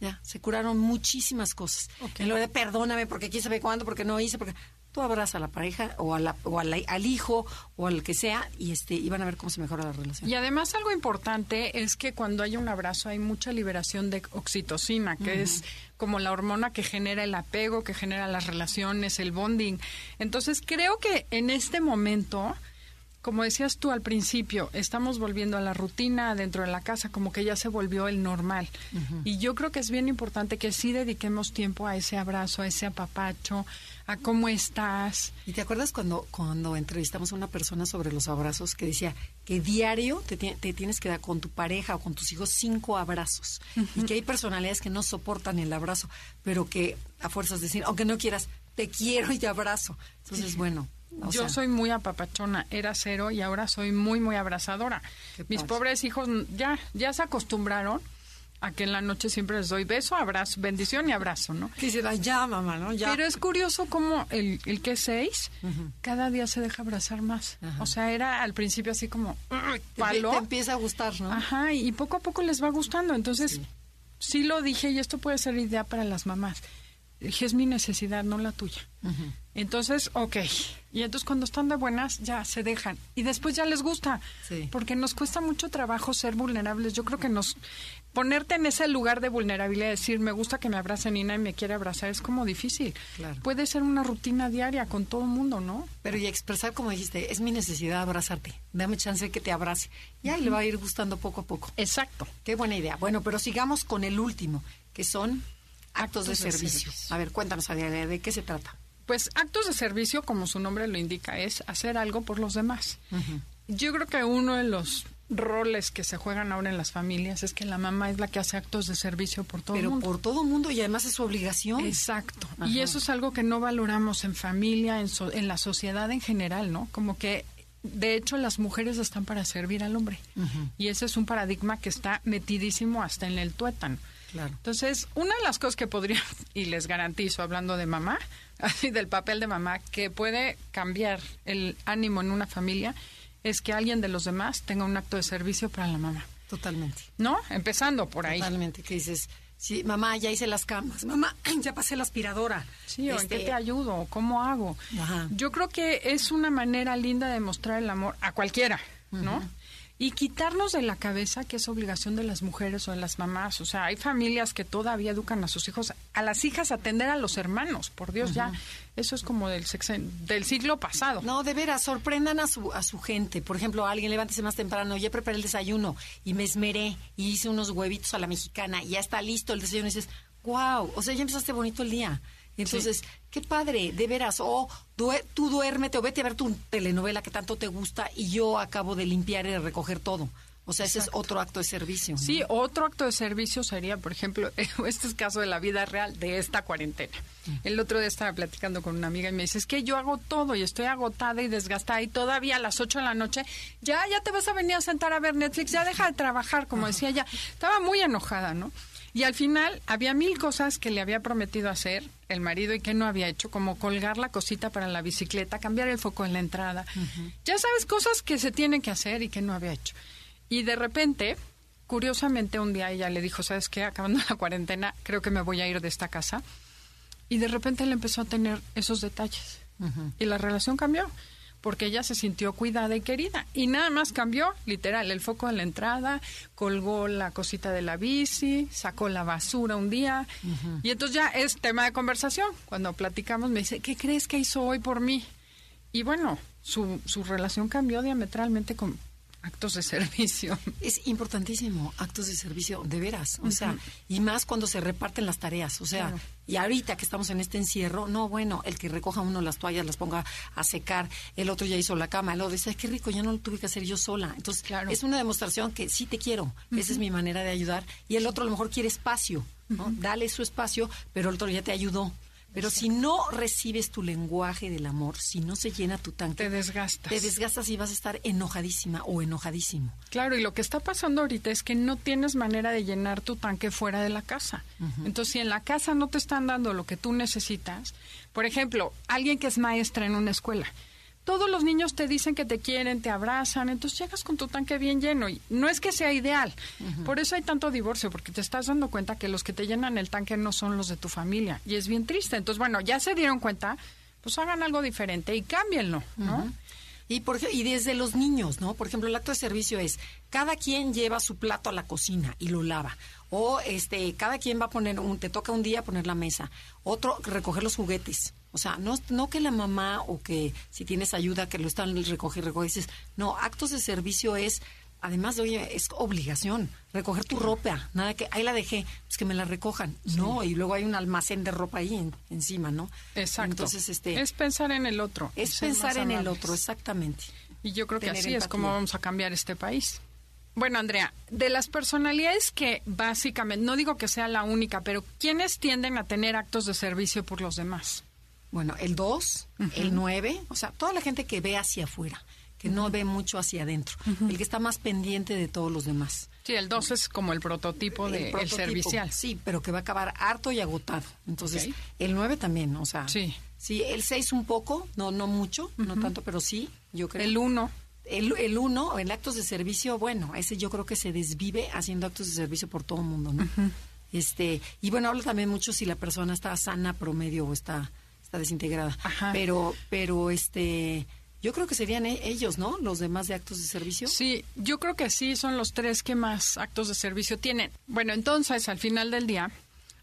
ya, se curaron muchísimas cosas. En lugar de perdóname porque quién sabe cuándo, porque no hice, porque tú abraza a la pareja o, a la, o a la- al hijo o al que sea y este y van a ver cómo se mejora la relación. Y además algo importante es que cuando hay un abrazo hay mucha liberación de oxitocina, que es como la hormona que genera el apego, que genera las relaciones, el bonding. Entonces creo que en este momento, como decías tú al principio, estamos volviendo a la rutina dentro de la casa, como que ya se volvió el normal. Y yo creo que es bien importante que sí dediquemos tiempo a ese abrazo, a ese apapacho, a cómo estás. ¿Y te acuerdas cuando, cuando entrevistamos a una persona sobre los abrazos que decía que diario te, te tienes que dar con tu pareja o con tus hijos cinco abrazos? Y que hay personalidades que no soportan el abrazo, pero que a fuerzas decir, aunque no quieras, te quiero y te abrazo. Entonces, bueno. O Yo sea, soy muy apapachona, era cero y ahora soy muy, muy abrazadora. Mis pobres hijos mm, ya, ya se acostumbraron a que en la noche siempre les doy beso, abrazo, bendición y abrazo, ¿no? Que dice, "Ay, ya, mamá, ¿no? Ya. Pero es curioso cómo el, el que es seis, cada día se deja abrazar más. O sea, era al principio así como te, palo. te empieza a gustar, ¿no? Ajá, y poco a poco les va gustando. Entonces, sí. lo dije y esto puede ser idea para las mamás. Dije, es mi necesidad, no la tuya. Entonces, ok. Y entonces cuando están de buenas, ya se dejan. Y después ya les gusta. Sí. Porque nos cuesta mucho trabajo ser vulnerables. Yo creo que nos... Ponerte en ese lugar de vulnerabilidad, decir, me gusta que me abracen y nadie me quiere abrazar, es como difícil. Claro. Puede ser una rutina diaria con todo el mundo, ¿no? Pero y expresar, como dijiste, es mi necesidad abrazarte. Dame chance de que te abrace. Y ahí le va a ir gustando poco a poco. Exacto. Qué buena idea. Bueno, pero sigamos con el último, que son actos, de, Actos de servicio. servicio. A ver, cuéntanos, Adela, ¿de qué se trata? Pues actos de servicio, como su nombre lo indica, es hacer algo por los demás. Yo creo que uno de los roles que se juegan ahora en las familias es que la mamá es la que hace actos de servicio por todo Pero el mundo. por todo mundo y además es su obligación. Exacto. Ajá. Y eso es algo que no valoramos en familia, en, so- en la sociedad en general, ¿no? Como que, de hecho, las mujeres están para servir al hombre. Y ese es un paradigma que está metidísimo hasta en el tuétano. Claro. Entonces, una de las cosas que podría, y les garantizo, hablando de mamá, así del papel de mamá, que puede cambiar el ánimo en una familia, es que alguien de los demás tenga un acto de servicio para la mamá. Totalmente. ¿No? Empezando por ahí. Totalmente. Que dices, sí, mamá, ya hice las camas. Mamá, ya pasé la aspiradora. Sí, o en Este, qué te ayudo, cómo hago. Ajá. Yo creo que es una manera linda de mostrar el amor a cualquiera, ¿no? Y quitarnos de la cabeza que es obligación de las mujeres o de las mamás. O sea, hay familias que todavía educan a sus hijos, a las hijas atender a los hermanos. Por Dios, ya. Eso es como del, sexen- del siglo pasado. No, de veras, sorprendan a su, a su gente. Por ejemplo, alguien levántese más temprano, ya preparé el desayuno y me esmeré y hice unos huevitos a la mexicana y ya está listo el desayuno y dices, wow, o sea, ya empezaste bonito el día. Entonces, qué padre, de veras. O due- tú duérmete o vete a ver tu telenovela que tanto te gusta y yo acabo de limpiar y de recoger todo. O sea, ese es otro acto de servicio. ¿no? Sí, otro acto de servicio sería, por ejemplo, este es caso de la vida real de esta cuarentena. El otro día estaba platicando con una amiga y me dice, es que yo hago todo y estoy agotada y desgastada y todavía a las 8 de la noche, ya, ya te vas a venir a sentar a ver Netflix, ya deja de trabajar, como decía ella. Estaba muy enojada, ¿no? Y al final había mil cosas que le había prometido hacer el marido y que no había hecho, como colgar la cosita para la bicicleta, cambiar el foco en la entrada. Ya sabes, cosas que se tienen que hacer y que no había hecho. Y de repente, curiosamente, un día ella le dijo, ¿sabes qué? Acabando la cuarentena, creo que me voy a ir de esta casa. Y de repente él empezó a tener esos detalles. Y la relación cambió, porque ella se sintió cuidada y querida. Y nada más cambió, literal, el foco en la entrada, colgó la cosita de la bici, sacó la basura un día. Y entonces ya es tema de conversación. Cuando platicamos me dice, ¿qué crees que hizo hoy por mí? Y bueno, su, su relación cambió diametralmente con actos de servicio. Es importantísimo, actos de servicio, de veras. O sea, y más cuando se reparten las tareas. O sea, Claro. y ahorita que estamos en este encierro, no, bueno, el que recoja uno las toallas, las ponga a secar, el otro ya hizo la cama, el otro dice, "Ay, qué rico, ya no lo tuve que hacer yo sola. Entonces, Claro. es una demostración que sí te quiero, esa es mi manera de ayudar. Y el otro a lo mejor quiere espacio, ¿no? Dale su espacio, pero el otro ya te ayudó. Pero si no recibes tu lenguaje del amor, si no se llena tu tanque, Te desgastas. te desgastas y vas a estar enojadísima o enojadísimo. Claro, y lo que está pasando ahorita es que no tienes manera de llenar tu tanque fuera de la casa. Entonces, si en la casa no te están dando lo que tú necesitas, por ejemplo, alguien que es maestra en una escuela, todos los niños te dicen que te quieren, te abrazan, entonces llegas con tu tanque bien lleno y no es que sea ideal. Por eso hay tanto divorcio, porque te estás dando cuenta que los que te llenan el tanque no son los de tu familia y es bien triste. Entonces, bueno, ya se dieron cuenta, pues hagan algo diferente y cámbienlo, ¿no? Y, por, y desde los niños, ¿no? Por ejemplo, el acto de servicio es, cada quien lleva su plato a la cocina y lo lava. O este, cada quien va a poner, un, te toca un día poner la mesa. Otro, recoger los juguetes. O sea, no, no que la mamá o que si tienes ayuda que lo están recoger, recoger. Dices, no, actos de servicio es, además de, oye, es obligación. Recoger tu ropa. Nada que, ahí la dejé, pues que me la recojan. No, y luego hay un almacén de ropa ahí en- encima, ¿no? Exacto. Entonces, este, es pensar en el otro. es pensar en el otro, exactamente. Y yo creo que así es como vamos a cambiar este país. Bueno, Andrea, de las personalidades que básicamente, no digo que sea la única, pero ¿quiénes tienden a tener actos de servicio por los demás? Bueno, el 2, el 9, o sea, toda la gente que ve hacia afuera, que no ve mucho hacia adentro, el que está más pendiente de todos los demás. Sí, el 2 es como el prototipo El de el servicial. Sí, pero que va a acabar harto y agotado. Entonces, el 9 también, o sea. Sí. Sí, el 6 un poco, no no mucho, no tanto, pero sí, yo creo. El 1, El, el uno, el actos de servicio, bueno, ese yo creo que se desvive haciendo actos de servicio por todo el mundo, ¿no? Este, y bueno, habla también mucho si la persona está sana, promedio o está, está desintegrada. Ajá. Pero, pero este, yo creo que serían e- ellos, ¿no? Los demás de actos de servicio. Sí, yo creo que sí, son los tres que más actos de servicio tienen. Bueno, entonces, al final del día,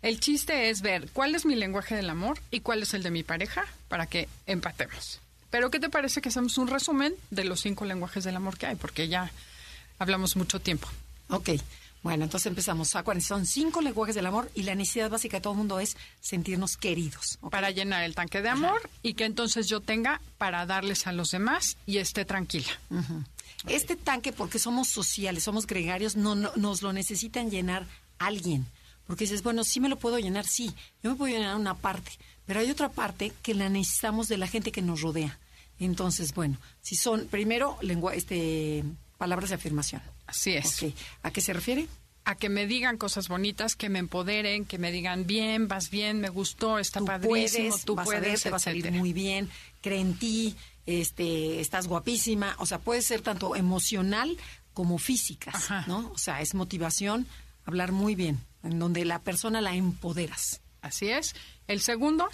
el chiste es ver cuál es mi lenguaje del amor y cuál es el de mi pareja para que empatemos. Pero, ¿qué te parece que hacemos un resumen de los cinco lenguajes del amor que hay? Porque ya hablamos mucho tiempo. Ok. Bueno, entonces empezamos. Acuérdense, son cinco lenguajes del amor y la necesidad básica de todo el mundo es sentirnos queridos. Para llenar el tanque de amor y que entonces yo tenga para darles a los demás y esté tranquila. Este tanque, porque somos sociales, somos gregarios, no, no- nos lo necesitan llenar alguien. Porque dices, bueno, sí me lo puedo llenar, sí, yo me puedo llenar una parte, pero hay otra parte que la necesitamos de la gente que nos rodea. Entonces, bueno, si son, primero, lengua, este, palabras de afirmación. Así es. ¿A qué se refiere? A que me digan cosas bonitas, que me empoderen, que me digan bien, vas bien, me gustó, está tú padrísimo, puedes, tú vas a puedes, ver, te va a salir muy bien, cree en ti, este, estás guapísima, o sea, puede ser tanto emocional como físicas, Ajá. ¿no? O sea, es motivación, hablar muy bien, en donde la persona la empoderas. Así es. El segundo,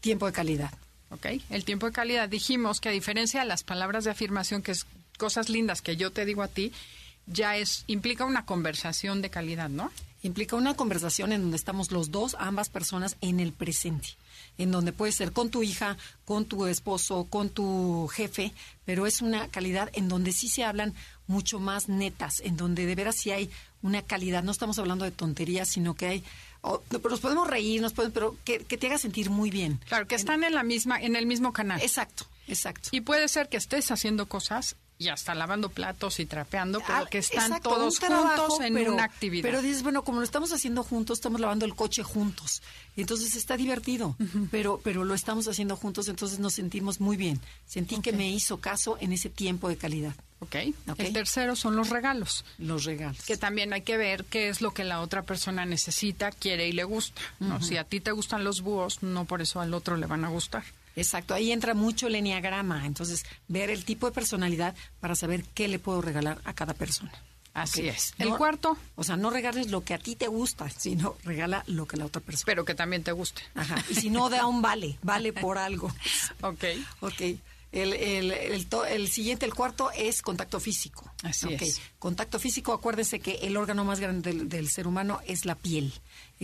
Tiempo de calidad. ¿ok? El tiempo de calidad. Dijimos que a diferencia de las palabras de afirmación, que es cosas lindas que yo te digo a ti, ya es implica una conversación de calidad, ¿no? Implica una conversación en donde estamos los dos, ambas personas, en el presente. En donde puede ser con tu hija, con tu esposo, con tu jefe, pero es una calidad en donde sí se hablan mucho más netas, en donde de veras sí hay una calidad. No estamos hablando de tonterías, sino que hay... o- no, pero nos podemos reír, nos podemos, pero que, que te haga sentir muy bien. Claro, que están en la misma, en el mismo canal. Exacto, exacto. Y puede ser que estés haciendo cosas y hasta lavando platos y trapeando, pero Ah, que están exacto, todos trabajo, juntos en pero- una actividad. Pero dices, bueno, como lo estamos haciendo juntos, estamos lavando el coche juntos. Entonces está divertido, pero, pero lo estamos haciendo juntos, entonces nos sentimos muy bien. Sentí que me hizo caso en ese tiempo de calidad. ¿Ok? Ok. El tercero son los regalos. Los regalos. que también hay que ver qué es lo que la otra persona necesita, quiere y le gusta. ¿no? Si a ti te gustan los búhos, no por eso al otro le van a gustar. Exacto, ahí entra mucho el enneagrama. Entonces, ver el tipo de personalidad para saber qué le puedo regalar a cada persona. Así es. El No- cuarto, O sea, no regales lo que a ti te gusta, sino regala lo que la otra persona. pero que también te guste. Ajá. Y si no, da un vale, vale por algo. Ok. Ok. El, el, el, to- el siguiente, el cuarto, es contacto físico. Así es. Contacto físico, acuérdense que el órgano más grande del, del ser humano es la piel.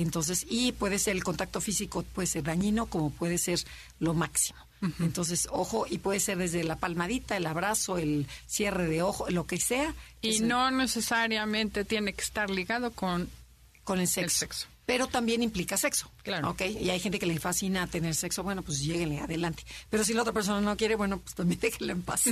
Entonces, y puede ser el contacto físico, puede ser dañino como puede ser lo máximo. Entonces, ojo, y puede ser desde la palmadita, el abrazo, el cierre de ojo, lo que sea. Y es- no necesariamente tiene que estar ligado con... con el sexo. sexo. Pero también implica sexo. Claro. ¿ok? Y hay gente que le fascina tener sexo, bueno, pues lléguenle adelante. Pero si la otra persona no quiere, bueno, pues también déjenla en paz.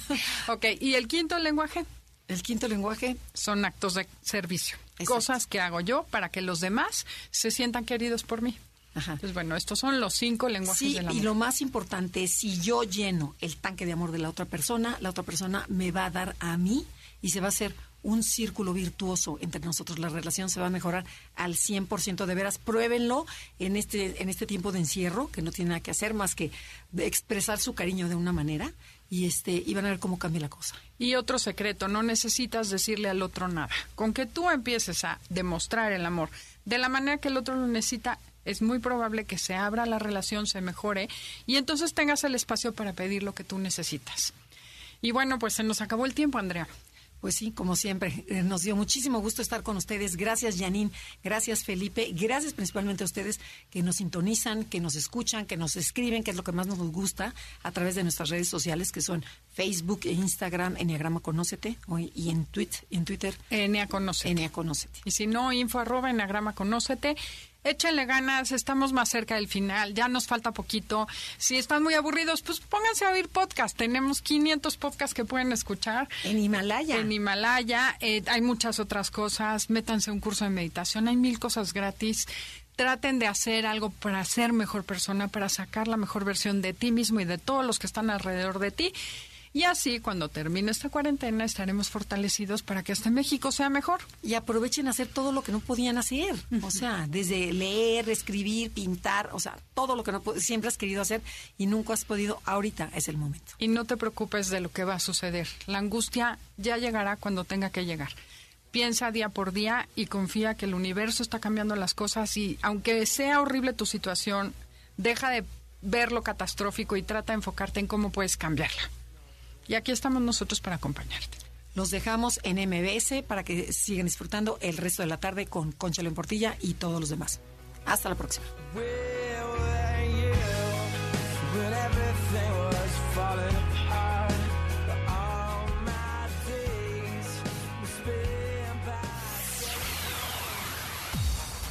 Ok, y el quinto lenguaje el quinto lenguaje, son actos de servicio. Exacto. Cosas que hago yo para que los demás se sientan queridos por mí. Ajá. Pues bueno, estos son los cinco lenguajes Sí, del amor. y lo más importante es si yo lleno el tanque de amor de la otra persona, la otra persona me va a dar a mí y se va a hacer un círculo virtuoso entre nosotros. La relación se va a mejorar al 100% de veras. Pruébenlo en este, en este tiempo de encierro, que no tiene nada que hacer más que de expresar su cariño de una manera y, este, y van a ver cómo cambia la cosa. Y otro secreto, no necesitas decirle al otro nada. Con que tú empieces a demostrar el amor de la manera que el otro lo necesita, es muy probable que se abra la relación, se mejore y entonces tengas el espacio para pedir lo que tú necesitas. Y bueno, pues se nos acabó el tiempo, Andrea. Pues sí, como siempre, eh, nos dio muchísimo gusto estar con ustedes. Gracias, Janine. Gracias, Felipe. Gracias principalmente a ustedes que nos sintonizan, que nos escuchan, que nos escriben, que es lo que más nos gusta a través de nuestras redes sociales, que son Facebook e Instagram, Enneagrama Conócete, y en, tweet, en Twitter, Enea conoce. Enea Conócete. Y si no, info arroba enagrama conócete. Échenle ganas, estamos más cerca del final, ya nos falta poquito. Si están muy aburridos, pues pónganse a oír podcast. Tenemos 500 podcasts que pueden escuchar. En Himalaya. En Himalaya, eh, hay muchas otras cosas. Métanse a un curso de meditación, hay mil cosas gratis. Traten de hacer algo para ser mejor persona, para sacar la mejor versión de ti mismo y de todos los que están alrededor de ti. Y así, cuando termine esta cuarentena, estaremos fortalecidos para que este México sea mejor. y aprovechen a hacer todo lo que no podían hacer. O sea, desde leer, escribir, pintar, o sea, todo lo que no siempre has querido hacer y nunca has podido, ahorita es el momento. Y no te preocupes de lo que va a suceder. La angustia ya llegará cuando tenga que llegar. Piensa día por día y confía que el universo está cambiando las cosas y aunque sea horrible tu situación, deja de ver lo catastrófico y trata de enfocarte en cómo puedes cambiarla. Y aquí estamos nosotros para acompañarte. Los dejamos en MBS para que sigan disfrutando el resto de la tarde con Concha León Portilla y todos los demás. Hasta la próxima.